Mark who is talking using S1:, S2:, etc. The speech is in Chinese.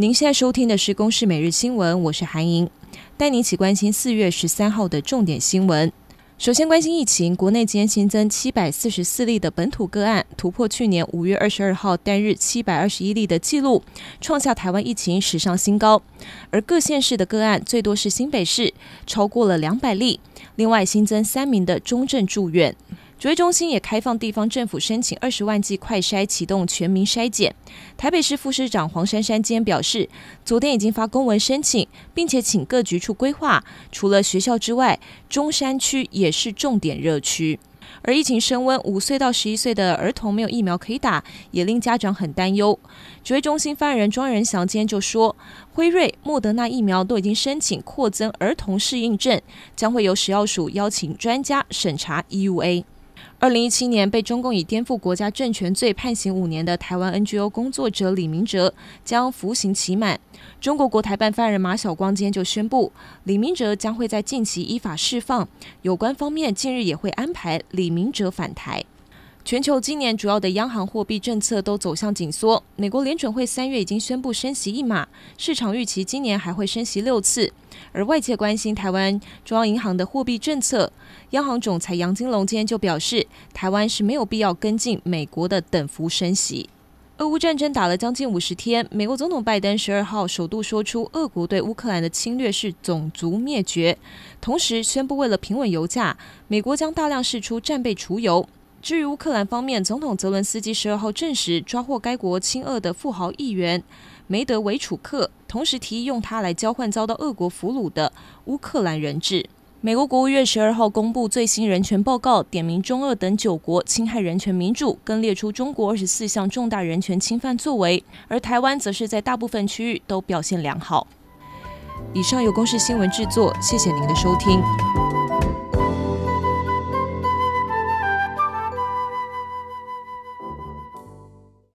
S1: 您现在收听的是《公视每日新闻》，我是韩莹，带您一起关心四月十三号的重点新闻。首先关心疫情，国内今天新增七百四十四例的本土个案，突破去年五月二十二号单日七百二十一例的记录，创下台湾疫情史上新高。而各县市的个案最多是新北市，超过了两百例。另外新增三名的中正住院。指挥中心也开放地方政府申请二十万剂快筛，启动全民筛检。台北市副市长黄珊珊今天表示，昨天已经发公文申请，并且请各局处规划，除了学校之外，中山区也是重点热区。而疫情升温，五岁到十一岁的儿童没有疫苗可以打，也令家长很担忧。指挥中心发言人庄仁祥今天就说，辉瑞、莫德纳疫苗都已经申请扩增儿童适应症，将会由食药署邀请专家审查 EUA。二零一七年被中共以颠覆国家政权罪判刑五年的台湾 NGO 工作者李明哲将服刑期满。中国国台办发言人马晓光今天就宣布，李明哲将会在近期依法释放。有关方面近日也会安排李明哲返台。全球今年主要的央行货币政策都走向紧缩。美国联准会三月已经宣布升息一码，市场预期今年还会升息六次。而外界关心台湾中央银行的货币政策，央行总裁杨金龙今天就表示，台湾是没有必要跟进美国的等幅升息。俄乌战争打了将近五十天，美国总统拜登十二号首度说出，俄国对乌克兰的侵略是种族灭绝，同时宣布为了平稳油价，美国将大量释出战备储油。至于乌克兰方面，总统泽伦斯基十二号证实抓获该国亲俄的富豪议员梅德韦楚克，同时提议用他来交换遭到俄国俘虏的乌克兰人质。美国国务院十二号公布最新人权报告，点名中俄等九国侵害人权民主，更列出中国二十四项重大人权侵犯作为，而台湾则是在大部分区域都表现良好。以上由公视新闻制作，谢谢您的收听。